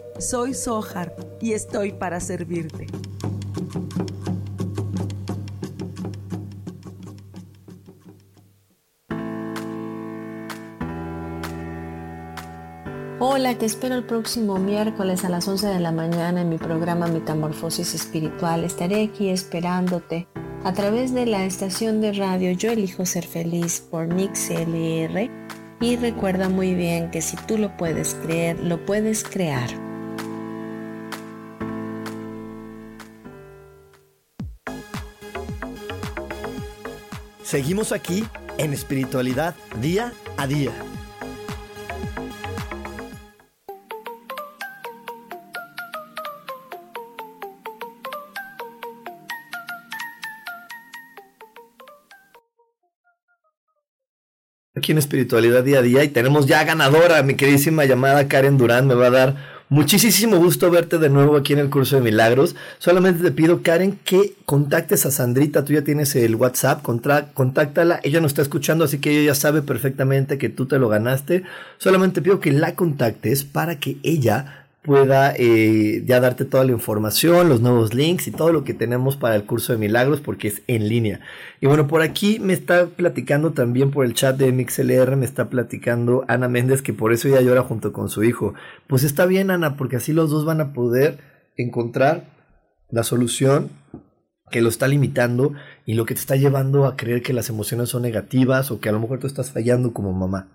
soy Sohar y estoy para servirte. Hola, te espero el próximo miércoles a las 11 de la mañana en mi programa Metamorfosis Espiritual. Estaré aquí esperándote a través de la estación de radio Yo elijo ser feliz por Nix LR Y recuerda muy bien que si tú lo puedes creer, lo puedes crear. Seguimos aquí en espiritualidad día a día. aquí en Espiritualidad Día a Día y tenemos ya ganadora, mi queridísima llamada Karen Durán, me va a dar muchísimo gusto verte de nuevo aquí en el curso de milagros. Solamente te pido, Karen, que contactes a Sandrita, tú ya tienes el WhatsApp, contáctala, ella nos está escuchando, así que ella ya sabe perfectamente que tú te lo ganaste. Solamente pido que la contactes para que ella pueda eh, ya darte toda la información, los nuevos links y todo lo que tenemos para el curso de milagros porque es en línea. Y bueno, por aquí me está platicando también por el chat de MixLR, me está platicando Ana Méndez que por eso ella llora junto con su hijo. Pues está bien Ana, porque así los dos van a poder encontrar la solución que lo está limitando y lo que te está llevando a creer que las emociones son negativas o que a lo mejor tú estás fallando como mamá.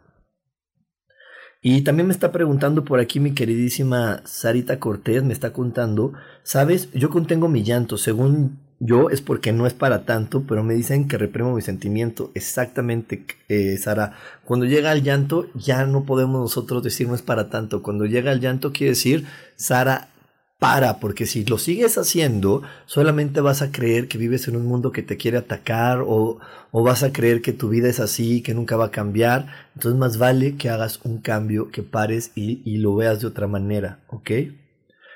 Y también me está preguntando por aquí mi queridísima Sarita Cortés, me está contando, sabes, yo contengo mi llanto, según yo es porque no es para tanto, pero me dicen que reprimo mi sentimiento. Exactamente, eh, Sara. Cuando llega el llanto, ya no podemos nosotros decir no es para tanto. Cuando llega el llanto, quiere decir, Sara, para, porque si lo sigues haciendo, solamente vas a creer que vives en un mundo que te quiere atacar o, o, vas a creer que tu vida es así, que nunca va a cambiar. Entonces más vale que hagas un cambio, que pares y, y lo veas de otra manera, ¿ok?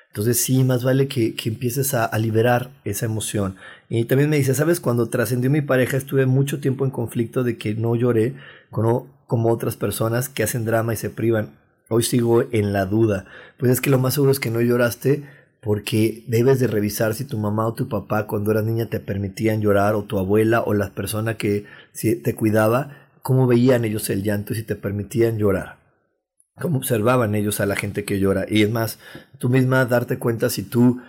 Entonces sí, más vale que, que empieces a, a, liberar esa emoción. Y también me dice, ¿sabes? Cuando trascendió mi pareja estuve mucho tiempo en conflicto de que no lloré como, como otras personas que hacen drama y se privan. Hoy sigo en la duda. Pues es que lo más seguro es que no lloraste porque debes de revisar si tu mamá o tu papá cuando eras niña te permitían llorar o tu abuela o la persona que te cuidaba, cómo veían ellos el llanto y si te permitían llorar. Cómo observaban ellos a la gente que llora. Y es más, tú misma darte cuenta si tú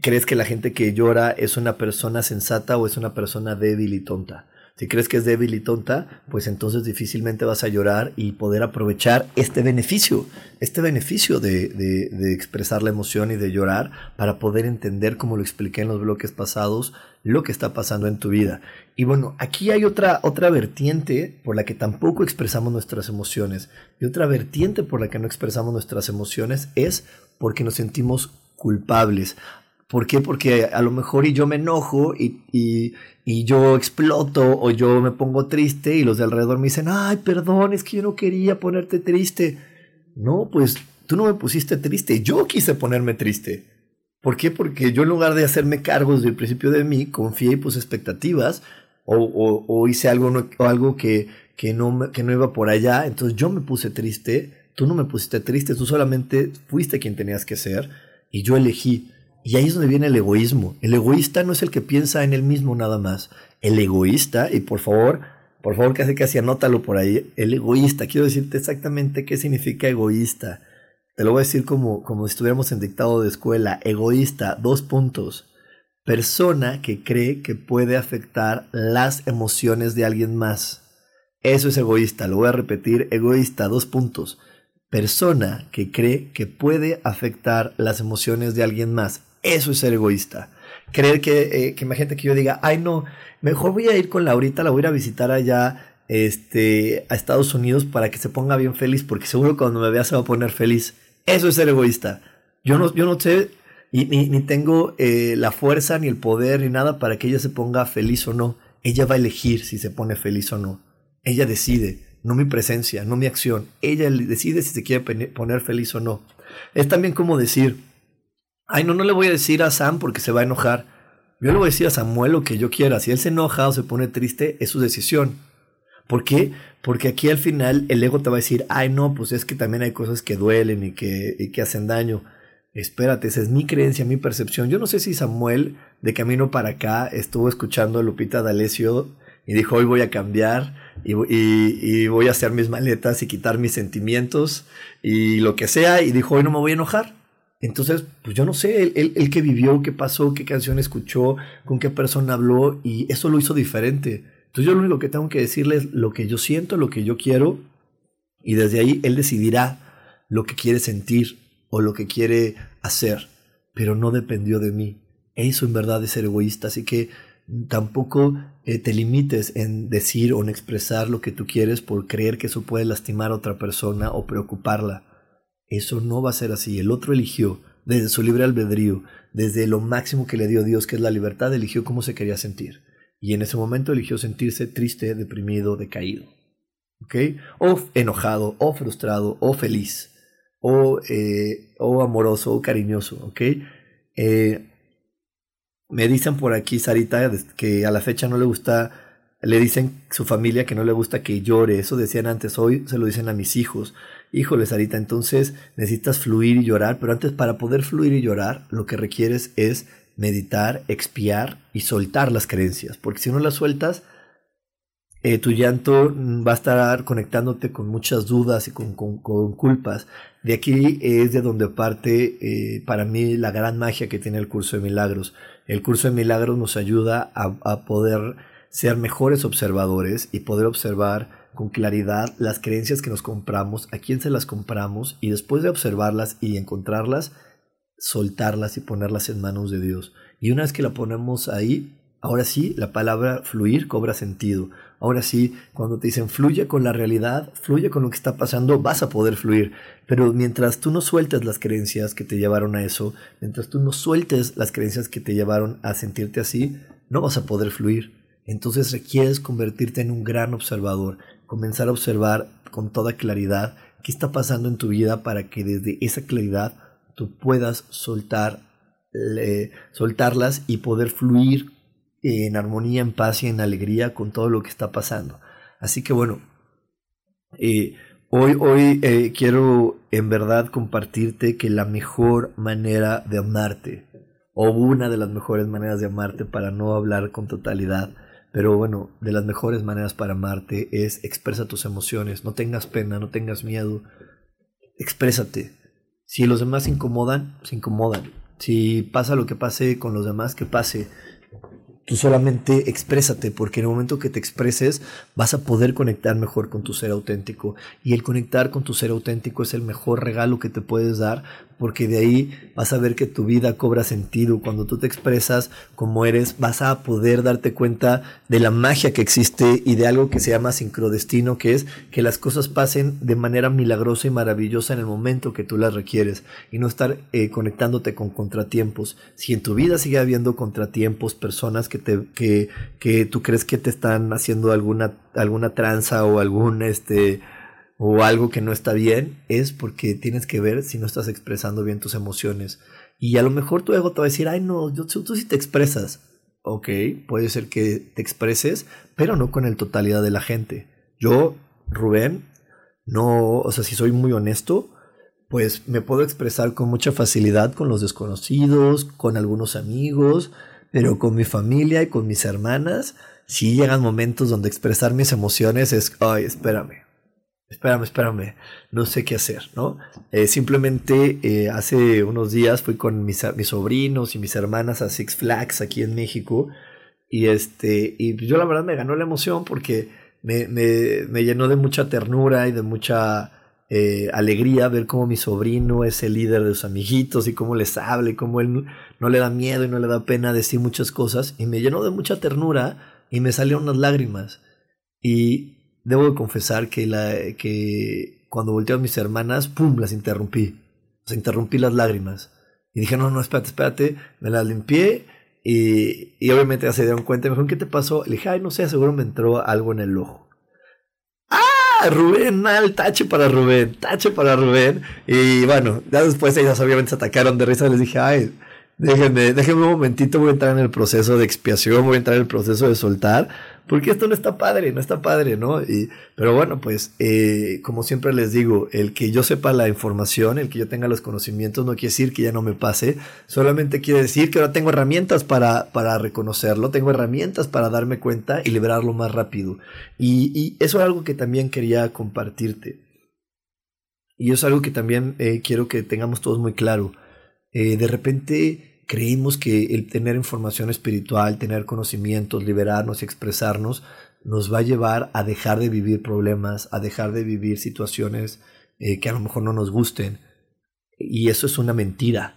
crees que la gente que llora es una persona sensata o es una persona débil y tonta. Si crees que es débil y tonta, pues entonces difícilmente vas a llorar y poder aprovechar este beneficio, este beneficio de, de, expresar la emoción y de llorar para poder entender, como lo expliqué en los bloques pasados, lo que está pasando en tu vida. Y bueno, aquí hay otra, otra vertiente por la que tampoco expresamos nuestras emociones. Y otra vertiente por la que no expresamos nuestras emociones es porque nos sentimos culpables. ¿Por qué? Porque a lo mejor y yo me enojo y, y, y, yo exploto o yo me pongo triste y los de alrededor me dicen, ay, perdón, es que yo no quería ponerte triste. No, pues tú no me pusiste triste, yo quise ponerme triste. ¿Por qué? Porque yo en lugar de hacerme cargo desde el principio de mí, confié y puse expectativas o, o, o hice algo, o algo que, que, no, que no iba por allá, entonces yo me puse triste, tú no me pusiste triste, tú solamente fuiste quien tenías que ser y yo elegí. Y ahí es donde viene el egoísmo. El egoísta no es el que piensa en él mismo nada más. El egoísta, y por favor, por favor, casi casi anótalo por ahí. El egoísta, quiero decirte exactamente qué significa egoísta. Te lo voy a decir como, como si estuviéramos en dictado de escuela. Egoísta, dos puntos. Persona que cree que puede afectar las emociones de alguien más. Eso es egoísta, lo voy a repetir. Egoísta, dos puntos. Persona que cree que puede afectar las emociones de alguien más. Eso es ser egoísta. Creer que, eh, que imagínate que yo diga, ay no, mejor voy a ir con Laurita, la voy a ir a visitar allá este, a Estados Unidos para que se ponga bien feliz, porque seguro cuando me vea se va a poner feliz. Eso es ser egoísta. Yo no, yo no sé, ni, ni tengo eh, la fuerza, ni el poder, ni nada para que ella se ponga feliz o no. Ella va a elegir si se pone feliz o no. Ella decide, no mi presencia, no mi acción. Ella decide si se quiere poner feliz o no. Es también como decir, ay, no, no le voy a decir a Sam porque se va a enojar. Yo le voy a decir a Samuel lo que yo quiera. Si él se enoja o se pone triste, es su decisión. ¿Por qué? Porque aquí al final el ego te va a decir, ay, no, pues es que también hay cosas que duelen y que, hacen daño. Espérate, esa es mi creencia, mi percepción. Yo no sé si Samuel, de camino para acá, estuvo escuchando a Lupita D'Alessio y dijo, hoy voy a cambiar y, y, voy a hacer mis maletas y quitar mis sentimientos y lo que sea. Y dijo, hoy no me voy a enojar. Entonces, pues yo no sé, él, él, que vivió, qué pasó, qué canción escuchó, con qué persona habló, y eso lo hizo diferente. Entonces yo lo único que tengo que decirle es lo que yo siento, lo que yo quiero, Y desde ahí él decidirá lo que quiere sentir o lo que quiere hacer, pero no dependió de mí. Eso en verdad es ser egoísta, así que tampoco eh, te limites en decir o en expresar lo que tú quieres por creer que eso puede lastimar a otra persona o preocuparla. Eso no va a ser así. El otro eligió desde su libre albedrío, desde lo máximo que le dio Dios, que es la libertad, eligió cómo se quería sentir. Y en ese momento eligió sentirse triste, deprimido, decaído. ¿Ok? O enojado, o frustrado, o feliz, o, eh, o amoroso, o cariñoso. ¿Ok? Eh, me dicen por aquí, Sarita, que a la fecha no le gusta, le dicen su familia que no le gusta que llore. Eso decían antes, hoy se lo dicen a mis hijos. Híjole, Sarita, entonces necesitas fluir y llorar, pero antes para poder fluir y llorar, lo que requieres es meditar, expiar y soltar las creencias, porque si no las sueltas, eh, tu llanto va a estar conectándote con muchas dudas y con, culpas. De aquí es de donde parte eh, para mí la gran magia que tiene el curso de milagros. El curso de milagros nos ayuda a, a poder ser mejores observadores y poder observar con claridad las creencias que nos compramos, a quién se las compramos y después de observarlas y encontrarlas, soltarlas y ponerlas en manos de Dios. Y una vez que la ponemos ahí, ahora sí, la palabra fluir cobra sentido. Ahora sí, cuando te dicen fluye con la realidad, fluye con lo que está pasando, vas a poder fluir. Pero mientras tú no sueltes las creencias que te llevaron a eso, mientras tú no sueltes las creencias que te llevaron a sentirte así, no vas a poder fluir. Entonces requieres convertirte en un gran observador, comenzar a observar con toda claridad qué está pasando en tu vida para que desde esa claridad tú puedas soltar, soltarlas y poder fluir en armonía, en paz y en alegría con todo lo que está pasando. Así que bueno, eh, hoy, hoy eh, quiero en verdad compartirte que la mejor manera de amarte, o una de las mejores maneras de amarte para no hablar con totalidad, pero bueno, de las mejores maneras para amarte es expresa tus emociones, no tengas pena, no tengas miedo, exprésate. Si los demás se incomodan, se incomodan. Si pasa lo que pase con los demás, que pase. Tú solamente exprésate, porque en el momento que te expreses vas a poder conectar mejor con tu ser auténtico. Y el conectar con tu ser auténtico es el mejor regalo que te puedes dar, porque de ahí vas a ver que tu vida cobra sentido. Cuando tú te expresas como eres, vas a poder darte cuenta de la magia que existe y de algo que se llama sincrodestino, que es que las cosas pasen de manera milagrosa y maravillosa en el momento que tú las requieres y no estar eh, conectándote con contratiempos. Si en tu vida sigue habiendo contratiempos, personas que que, que tú crees que te están haciendo alguna, alguna tranza o algún este o algo que no está bien, es porque tienes que ver si no estás expresando bien tus emociones. Y a lo mejor tu ego te va a decir, ay no, yo, tú sí te expresas. Ok, puede ser que te expreses, pero no con el totalidad de la gente. Yo, Rubén, no, o sea, si soy muy honesto, pues me puedo expresar con mucha facilidad con los desconocidos, con algunos amigos, pero con mi familia y con mis hermanas, sí llegan momentos donde expresar mis emociones es, ay, espérame, espérame, espérame, no sé qué hacer, ¿no? Eh, simplemente eh, hace unos días fui con mis, sobrinos y mis hermanas a Six Flags aquí en México y, este, y yo la verdad me ganó la emoción porque me, me, me llenó de mucha ternura y de mucha eh, alegría ver cómo mi sobrino es el líder de sus amiguitos y cómo les habla y cómo él no le da miedo y no le da pena decir muchas cosas y me llenó de mucha ternura y me salieron unas lágrimas y debo de confesar que, la, que cuando volteé a mis hermanas, ¡pum!, las interrumpí, o interrumpí las lágrimas y dije, no, no, espérate, espérate, me las limpié y, y obviamente ya se dieron cuenta, me dijeron, ¿qué te pasó? Le dije, ay, no sé, seguro me entró algo en el ojo. Rubén, mal, tache para Rubén, tache para Rubén. Y bueno, ya después ellas obviamente se atacaron de risa. Les dije, ay, déjenme, déjenme un momentito, voy a entrar en el proceso de expiación, voy a entrar en el proceso de soltar porque esto no está padre, no está padre, ¿no? Y, pero bueno, pues eh, como siempre les digo, el que yo sepa la información, el que yo tenga los conocimientos, no quiere decir que ya no me pase, solamente quiere decir que ahora tengo herramientas para, para reconocerlo, tengo herramientas para darme cuenta y liberarlo más rápido. Y, eso es algo que también quería compartirte. Y es algo que también eh, quiero que tengamos todos muy claro. Eh, de repente creímos que el tener información espiritual, tener conocimientos, liberarnos y expresarnos, nos va a llevar a dejar de vivir problemas, a dejar de vivir situaciones eh, que a lo mejor no nos gusten. Y eso es una mentira.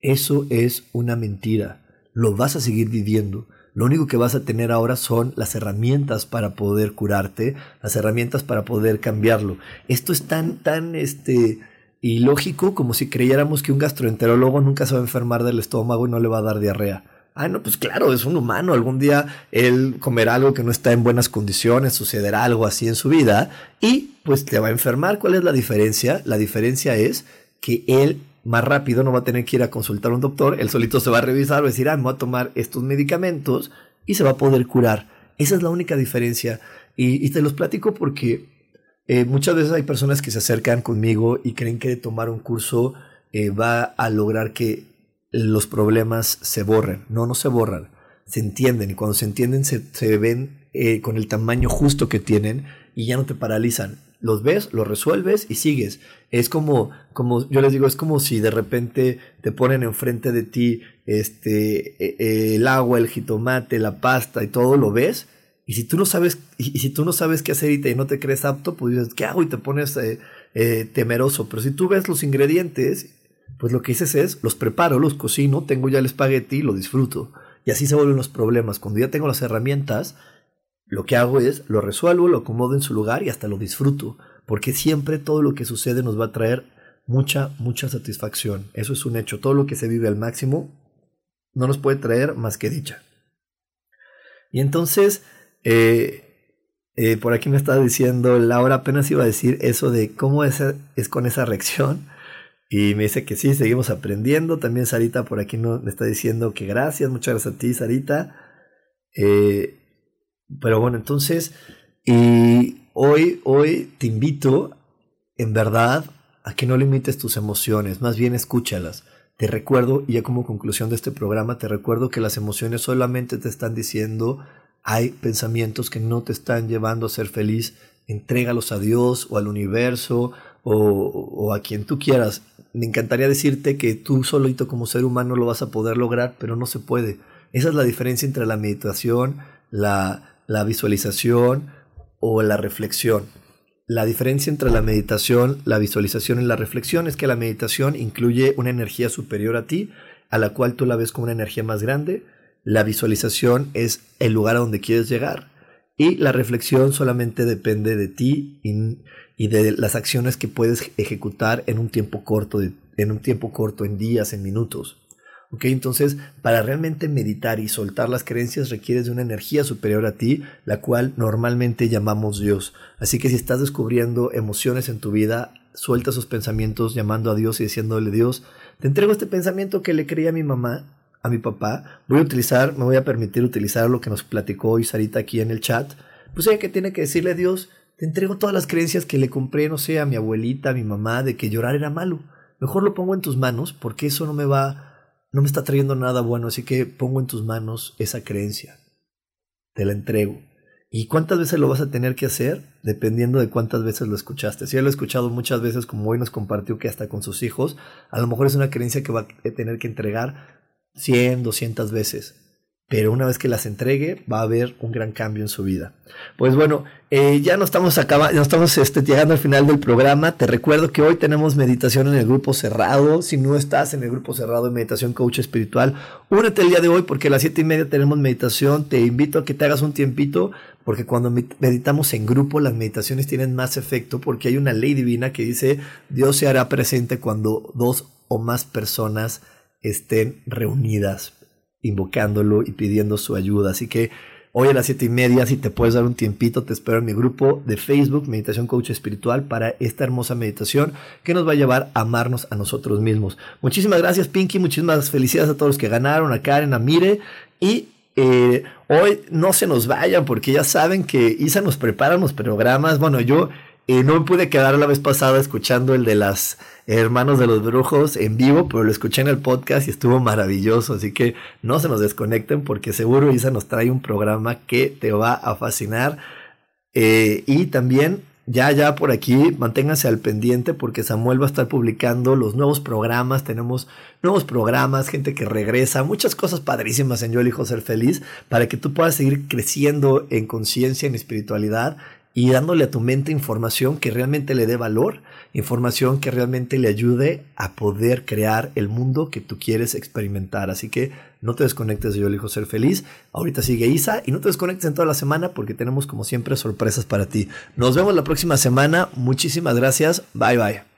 Eso es una mentira. Lo vas a seguir viviendo. Lo único que vas a tener ahora son las herramientas para poder curarte, las herramientas para poder cambiarlo. Esto es tan, tan, este, ilógico como si creyéramos que un gastroenterólogo nunca se va a enfermar del estómago y no le va a dar diarrea. Ah, no, pues claro, es un humano. Algún día él comerá algo que no está en buenas condiciones, sucederá algo así en su vida y pues te va a enfermar. ¿Cuál es la diferencia? La diferencia es que él más rápido no va a tener que ir a consultar a un doctor, él solito se va a revisar, va a decir, ah, me voy a tomar estos medicamentos y se va a poder curar. Esa es la única diferencia. Y, y te los platico porque eh, muchas veces hay personas que se acercan conmigo y creen que tomar un curso eh, va a lograr que los problemas se borren. No, no se borran, se entienden y cuando se entienden se, ven eh, con el tamaño justo que tienen y ya no te paralizan. Los ves, los resuelves y sigues. Es como, como yo les digo, es como si de repente te ponen enfrente de ti este, e, el agua, el jitomate, la pasta y todo, lo ves. Y si tú no sabes, y, si tú no sabes qué hacer y, te, no te crees apto, pues dices, ¿qué hago? Y te pones eh, eh, temeroso. Pero si tú ves los ingredientes pues lo que dices es, los preparo, los cocino, tengo ya el espagueti y lo disfruto. Y así se vuelven los problemas. Cuando ya tengo las herramientas, lo que hago es, lo resuelvo, lo acomodo en su lugar y hasta lo disfruto. Porque siempre todo lo que sucede nos va a traer mucha, mucha satisfacción. Eso es un hecho. Todo lo que se vive al máximo no nos puede traer más que dicha. Y entonces, eh, eh, por aquí me está diciendo, Laura apenas iba a decir eso de cómo es, es con esa reacción y me dice que sí, seguimos aprendiendo. También Sarita por aquí no, me está diciendo que gracias, muchas gracias a ti, Sarita. Eh, pero bueno, entonces, y hoy, hoy te invito, en verdad, a que no limites tus emociones, más bien escúchalas. Te recuerdo, y ya como conclusión de este programa, te recuerdo que las emociones solamente te están diciendo, hay pensamientos que no te están llevando a ser feliz, entrégalos a Dios o al universo o, a quien tú quieras me encantaría decirte que tú solito como ser humano lo vas a poder lograr, pero no se puede. Esa es la diferencia entre la meditación, la visualización o la reflexión. La diferencia entre la meditación, la visualización y la reflexión es que la meditación incluye una energía superior a ti, a la cual tú la ves como una energía más grande. La visualización es el lugar a donde quieres llegar. Y la reflexión solamente depende de ti y, de las acciones que puedes ejecutar en un tiempo corto, en un tiempo corto, en días, en minutos. ¿Ok? Entonces, para realmente meditar y soltar las creencias requieres de una energía superior a ti, la cual normalmente llamamos Dios. Así que si estás descubriendo emociones en tu vida, suelta esos pensamientos llamando a Dios y diciéndole, Dios, te entrego este pensamiento que le creía a mi mamá, a mi papá. Voy a utilizar, me voy a permitir utilizar lo que nos platicó hoy Sarita aquí en el chat. Pues ella que tiene que decirle a Dios, te entrego todas las creencias que le compré, no sé, a mi abuelita, a mi mamá, de que llorar era malo. Mejor lo pongo en tus manos porque eso no me va, no me está trayendo nada bueno, así que pongo en tus manos esa creencia. Te la entrego. ¿Y cuántas veces lo vas a tener que hacer? Dependiendo de cuántas veces lo escuchaste. Si ya lo he escuchado muchas veces, como hoy nos compartió que hasta con sus hijos, a lo mejor es una creencia que va a tener que entregar 100, 200 veces pero una vez que las entregue va a haber un gran cambio en su vida. Pues bueno, eh, ya no estamos acabando, ya estamos este, llegando al final del programa. Te recuerdo que hoy tenemos meditación en el grupo cerrado. Si no estás en el grupo cerrado de meditación coach espiritual, únete el día de hoy porque a las siete y media tenemos meditación. Te invito a que te hagas un tiempito porque cuando meditamos en grupo las meditaciones tienen más efecto porque hay una ley divina que dice Dios se hará presente cuando dos o más personas estén reunidas invocándolo y pidiendo su ayuda. Así que hoy a las siete y media, si te puedes dar un tiempito, te espero en mi grupo de Facebook, Meditación Coach Espiritual, para esta hermosa meditación que nos va a llevar a amarnos a nosotros mismos. Muchísimas gracias, Pinky. Muchísimas felicidades a todos los que ganaron, a Karen, a Mire. Y eh, hoy no se nos vayan porque ya saben que Isa nos prepara los programas. Bueno, yo y no me pude quedar la vez pasada escuchando el de las hermanos de los brujos en vivo, pero lo escuché en el podcast y estuvo maravilloso. Así que no se nos desconecten porque seguro Isa nos trae un programa que te va a fascinar. Eh, y también ya, ya por aquí, manténganse al pendiente porque Samuel va a estar publicando los nuevos programas. Tenemos nuevos programas, gente que regresa, muchas cosas padrísimas en Yo elijo ser feliz para que tú puedas seguir creciendo en conciencia, en espiritualidad y dándole a tu mente información que realmente le dé valor, información que realmente le ayude a poder crear el mundo que tú quieres experimentar. Así que no te desconectes de Yo elijo ser feliz. Ahorita sigue Isa y no te desconectes en toda la semana porque tenemos como siempre sorpresas para ti. Nos vemos la próxima semana. Muchísimas gracias. Bye bye.